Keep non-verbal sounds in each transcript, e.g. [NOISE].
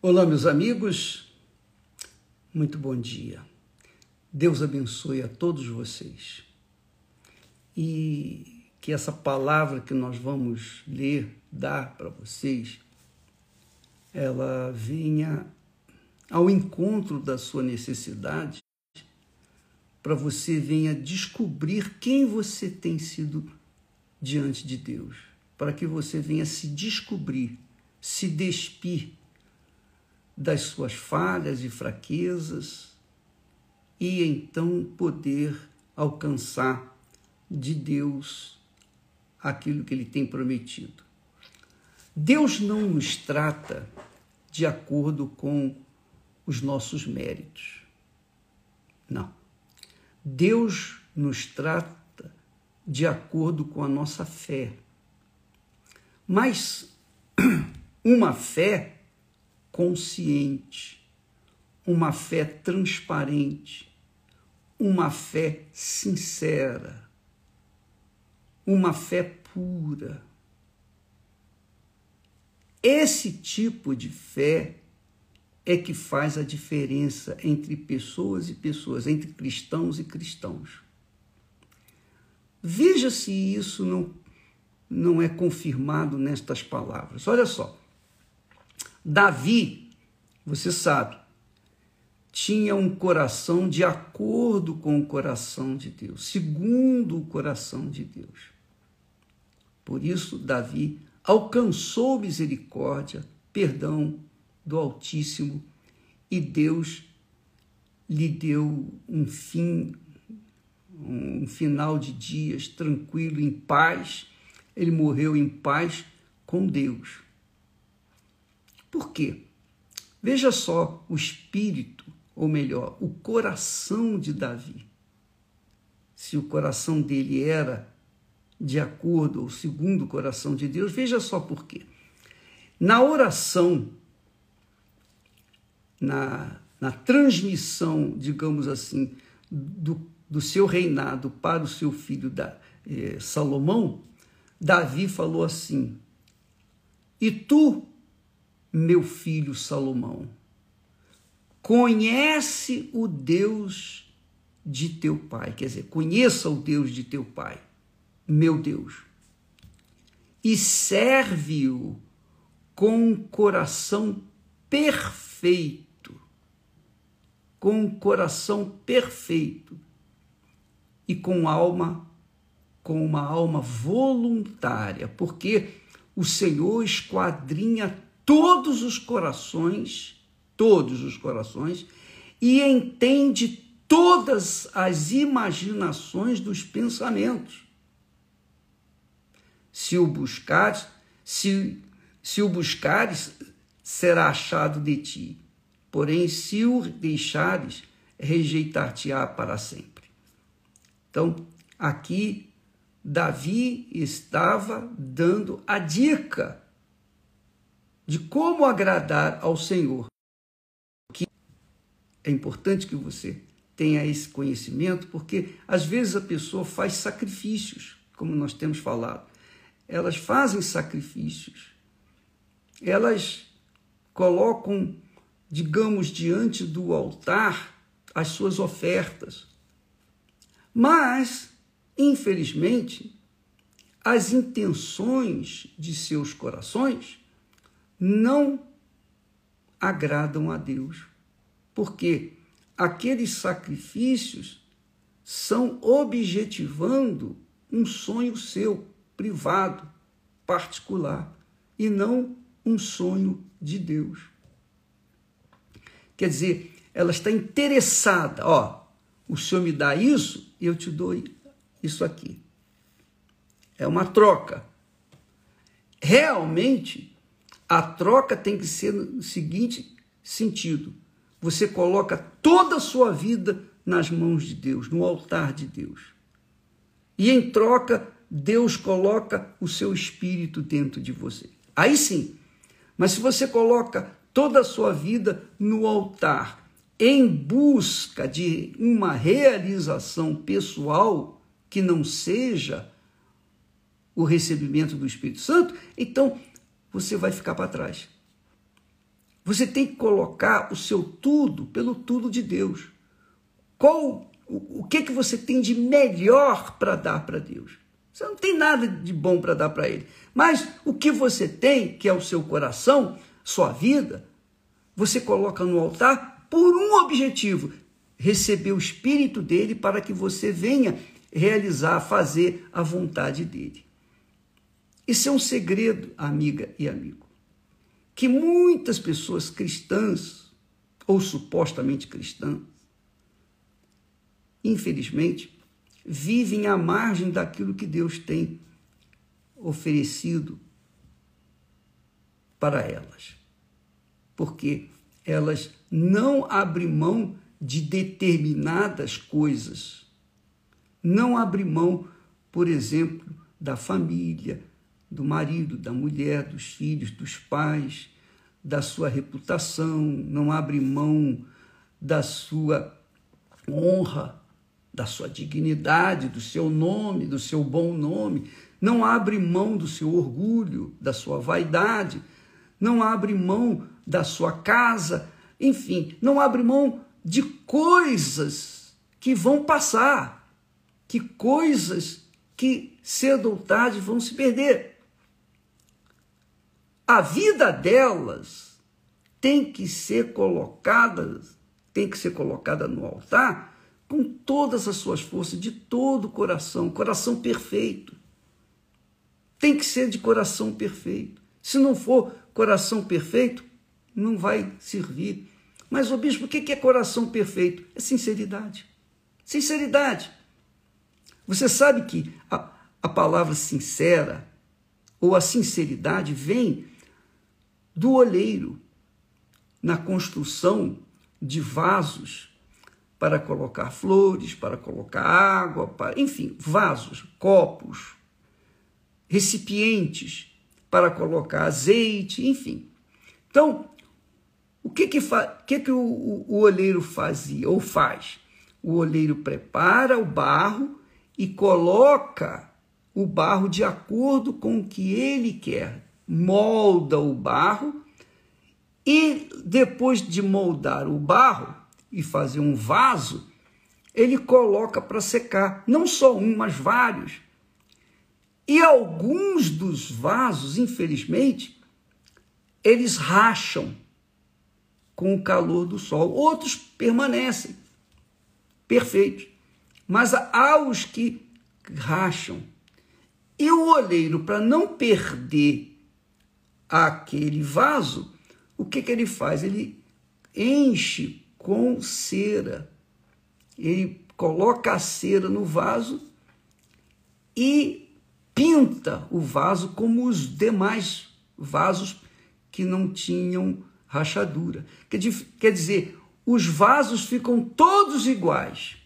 Olá, meus amigos, muito bom dia. Deus abençoe a todos vocês e que essa palavra que nós vamos ler, dar para vocês, ela venha ao encontro da sua necessidade, para você venha descobrir quem você tem sido diante de Deus, para que você venha se descobrir, se despir das suas falhas e fraquezas e então poder alcançar de Deus aquilo que ele tem prometido. Deus não nos trata de acordo com os nossos méritos. Não. Deus nos trata de acordo com a nossa fé. Mas [CLEARS THROAT] uma fé consciente, uma fé transparente, uma fé sincera, uma fé pura. Esse tipo de fé é que faz a diferença entre pessoas e pessoas, entre cristãos e cristãos. Veja se isso não, não é confirmado nestas palavras. Olha só. Davi, você sabe, tinha um coração de acordo com o coração de Deus, segundo o coração de Deus. Por isso, Davi alcançou misericórdia, perdão do Altíssimo e Deus lhe deu um fim, um final de dias tranquilo, em paz. Ele morreu em paz com Deus. Por quê? Veja só o espírito, ou melhor, o coração de Davi. Se o coração dele era de acordo ou segundo o coração de Deus, veja só por quê. Na oração, na, na transmissão, digamos assim, do, do seu reinado para o seu filho da, eh, Salomão, Davi falou assim: E tu, meu filho Salomão, conhece o Deus de teu pai, quer dizer, conheça o Deus de teu pai, meu Deus, e serve-o com um coração perfeito, com um coração perfeito e com alma, com uma alma voluntária, porque o Senhor esquadrinha todos os corações, todos os corações, e entende todas as imaginações dos pensamentos. Se o buscares, se, se o buscares, será achado de ti. Porém, se o deixares, rejeitar-te-á para sempre. Então, aqui, Davi estava dando a dica de como agradar ao Senhor. Que é importante que você tenha esse conhecimento, porque às vezes a pessoa faz sacrifícios, como nós temos falado. Elas fazem sacrifícios. Elas colocam, digamos, diante do altar as suas ofertas. Mas, infelizmente, as intenções de seus corações não agradam a Deus, porque aqueles sacrifícios são objetivando um sonho seu, privado, particular, e não um sonho de Deus. Quer dizer, ela está interessada, ó, o Senhor me dá isso eu te dou isso aqui. É uma troca. Realmente, a troca tem que ser no seguinte sentido: você coloca toda a sua vida nas mãos de Deus, no altar de Deus. E em troca, Deus coloca o seu espírito dentro de você. Aí sim. Mas se você coloca toda a sua vida no altar, em busca de uma realização pessoal que não seja o recebimento do Espírito Santo, então você vai ficar para trás. Você tem que colocar o seu tudo pelo tudo de Deus. Qual o, o que que você tem de melhor para dar para Deus? Você não tem nada de bom para dar para ele. Mas o que você tem, que é o seu coração, sua vida, você coloca no altar por um objetivo: receber o espírito dele para que você venha realizar, fazer a vontade dele. Isso é um segredo, amiga e amigo que muitas pessoas cristãs, ou supostamente cristãs, infelizmente, vivem à margem daquilo que Deus tem oferecido para elas. Porque elas não abrem mão de determinadas coisas. Não abrem mão, por exemplo, da família, do marido, da mulher, dos filhos, dos pais, da sua reputação, não abre mão da sua honra, da sua dignidade, do seu nome, do seu bom nome, não abre mão do seu orgulho, da sua vaidade, não abre mão da sua casa, enfim, não abre mão de coisas que vão passar, que coisas que cedo ou tarde vão se perder a vida delas tem que ser colocada, tem que ser colocada no altar com todas as suas forças, de todo o coração, coração perfeito. Tem que ser de coração perfeito. Se não for coração perfeito, não vai servir. Mas, o bispo, o que é coração perfeito? É sinceridade. Sinceridade. Você sabe que a, a palavra sincera ou a sinceridade vem do olheiro na construção de vasos para colocar flores, para colocar água, para, enfim, vasos, copos, recipientes para colocar azeite, enfim. Então, o que que, que, que o, o, o olheiro fazia ou faz? O olheiro prepara o barro e coloca o barro de acordo com o que ele quer molda o barro e depois de moldar o barro e fazer um vaso, ele coloca para secar, não só um, mas vários. E alguns dos vasos, infelizmente, eles racham com o calor do sol, outros permanecem perfeitos. Mas há os que racham. E o oleiro, para não perder aquele vaso, o que, que ele faz? Ele enche com cera. Ele coloca a cera no vaso e pinta o vaso como os demais vasos que não tinham rachadura. Quer dizer, os vasos ficam todos iguais,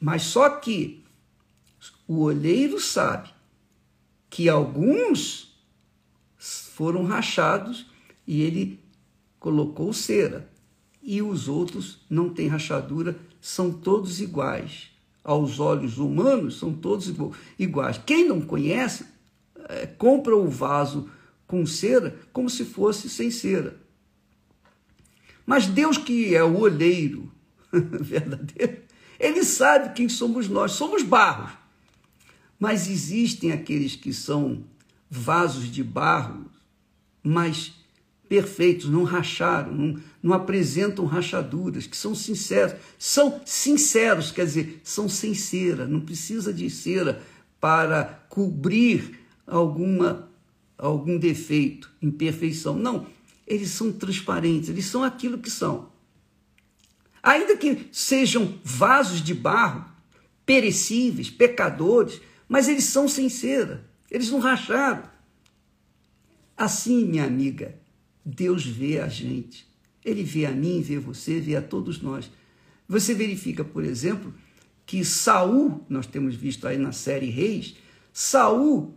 mas só que o olheiro sabe que alguns foram rachados e ele colocou cera. E os outros não têm rachadura, são todos iguais. Aos olhos humanos, são todos iguais. Quem não conhece, é, compra o vaso com cera como se fosse sem cera. Mas Deus, que é o olheiro [LAUGHS] verdadeiro, ele sabe quem somos nós, somos barros. Mas existem aqueles que são vasos de barro mas perfeitos, não racharam, não, não apresentam rachaduras, que são sinceros. São sinceros, quer dizer, são sem cera, não precisa de cera para cobrir alguma algum defeito, imperfeição. Não, eles são transparentes, eles são aquilo que são. Ainda que sejam vasos de barro, perecíveis, pecadores, mas eles são sem cera, eles não racharam. Assim, minha amiga, Deus vê a gente. Ele vê a mim, vê você, vê a todos nós. Você verifica, por exemplo, que Saul, nós temos visto aí na série Reis, Saul,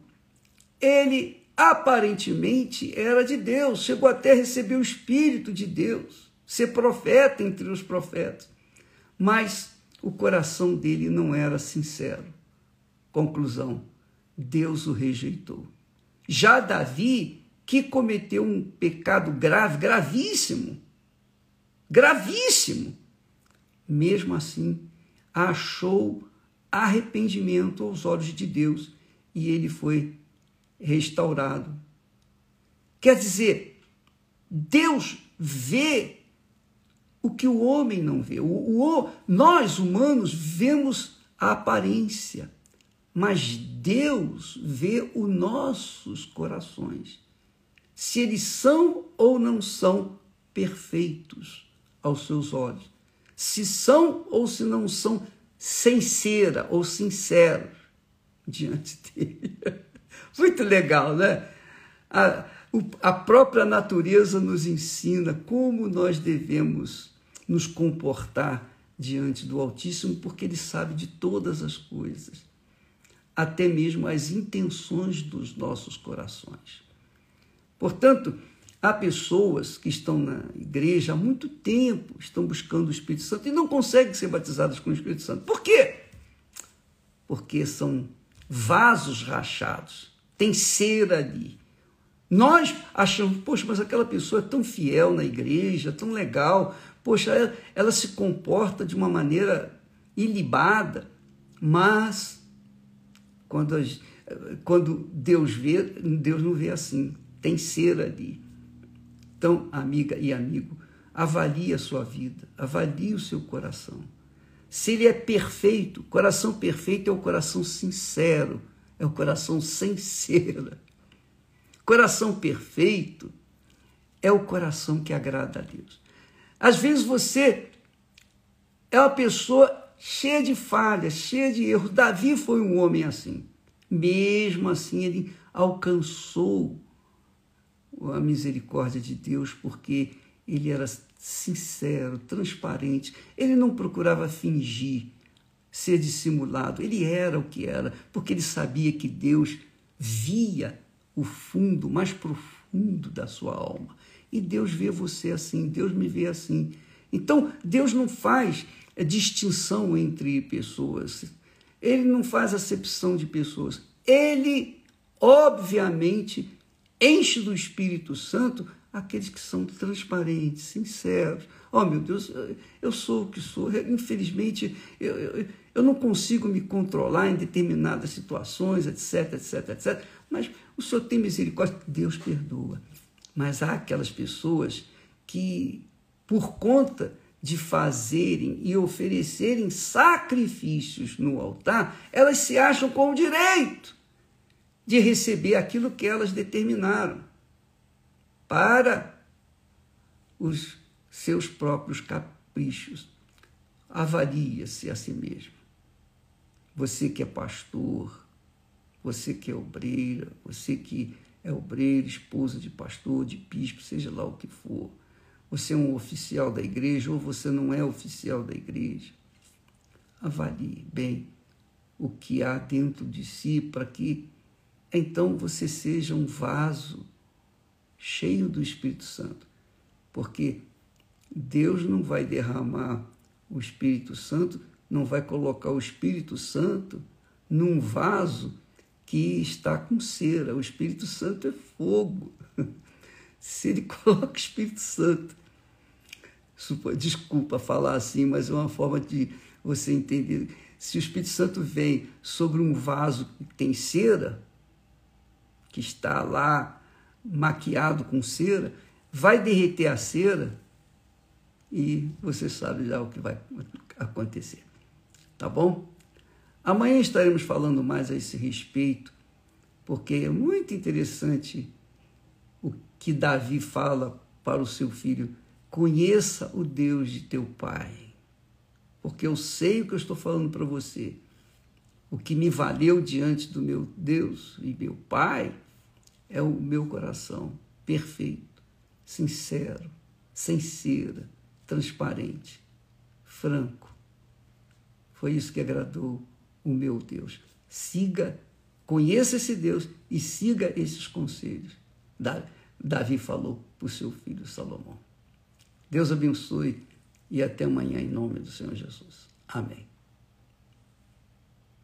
ele aparentemente era de Deus, chegou até a receber o espírito de Deus, ser profeta entre os profetas. Mas o coração dele não era sincero. Conclusão: Deus o rejeitou. Já Davi que cometeu um pecado grave, gravíssimo, gravíssimo, mesmo assim achou arrependimento aos olhos de Deus e ele foi restaurado. Quer dizer, Deus vê o que o homem não vê. O, o, nós, humanos, vemos a aparência, mas Deus vê os nossos corações. Se eles são ou não são perfeitos aos seus olhos. Se são ou se não são sincera ou sinceros [LAUGHS] diante dele. Muito legal, né? A, a própria natureza nos ensina como nós devemos nos comportar diante do Altíssimo, porque ele sabe de todas as coisas até mesmo as intenções dos nossos corações. Portanto, há pessoas que estão na igreja há muito tempo, estão buscando o Espírito Santo e não conseguem ser batizadas com o Espírito Santo. Por quê? Porque são vasos rachados, tem cera ali. Nós achamos, poxa, mas aquela pessoa é tão fiel na igreja, tão legal, poxa, ela, ela se comporta de uma maneira ilibada, mas quando, quando Deus vê, Deus não vê assim, tem ser ali. Então, amiga e amigo, avalie a sua vida, avalie o seu coração. Se ele é perfeito, coração perfeito é o coração sincero, é o coração sem cera. Coração perfeito é o coração que agrada a Deus. Às vezes você é uma pessoa cheia de falhas, cheia de erros. Davi foi um homem assim. Mesmo assim, ele alcançou a misericórdia de Deus porque ele era sincero, transparente. Ele não procurava fingir, ser dissimulado. Ele era o que era, porque ele sabia que Deus via o fundo mais profundo da sua alma. E Deus vê você assim, Deus me vê assim. Então, Deus não faz é distinção entre pessoas. Ele não faz acepção de pessoas. Ele, obviamente, enche do Espírito Santo aqueles que são transparentes, sinceros. Oh, meu Deus, eu sou o que sou. Infelizmente, eu, eu, eu não consigo me controlar em determinadas situações, etc, etc, etc. Mas o Senhor tem misericórdia, Deus perdoa. Mas há aquelas pessoas que, por conta de fazerem e oferecerem sacrifícios no altar, elas se acham com o direito de receber aquilo que elas determinaram para os seus próprios caprichos. Avalia-se a si mesmo. Você que é pastor, você que é obreira, você que é obreira, esposa de pastor, de bispo, seja lá o que for você é um oficial da igreja ou você não é oficial da igreja. Avalie bem o que há dentro de si para que então você seja um vaso cheio do Espírito Santo. Porque Deus não vai derramar o Espírito Santo, não vai colocar o Espírito Santo num vaso que está com cera. O Espírito Santo é fogo. [LAUGHS] se ele [LAUGHS] coloca o Espírito Santo. Desculpa falar assim, mas é uma forma de você entender. Se o Espírito Santo vem sobre um vaso que tem cera, que está lá maquiado com cera, vai derreter a cera e você sabe já o que vai acontecer. Tá bom? Amanhã estaremos falando mais a esse respeito, porque é muito interessante o que Davi fala para o seu filho: conheça o Deus de teu pai, porque eu sei o que eu estou falando para você. O que me valeu diante do meu Deus e meu Pai é o meu coração perfeito, sincero, sem cera, transparente, franco. Foi isso que agradou o meu Deus. Siga, conheça esse Deus e siga esses conselhos. Davi falou para o seu filho Salomão. Deus abençoe e até amanhã em nome do Senhor Jesus. Amém.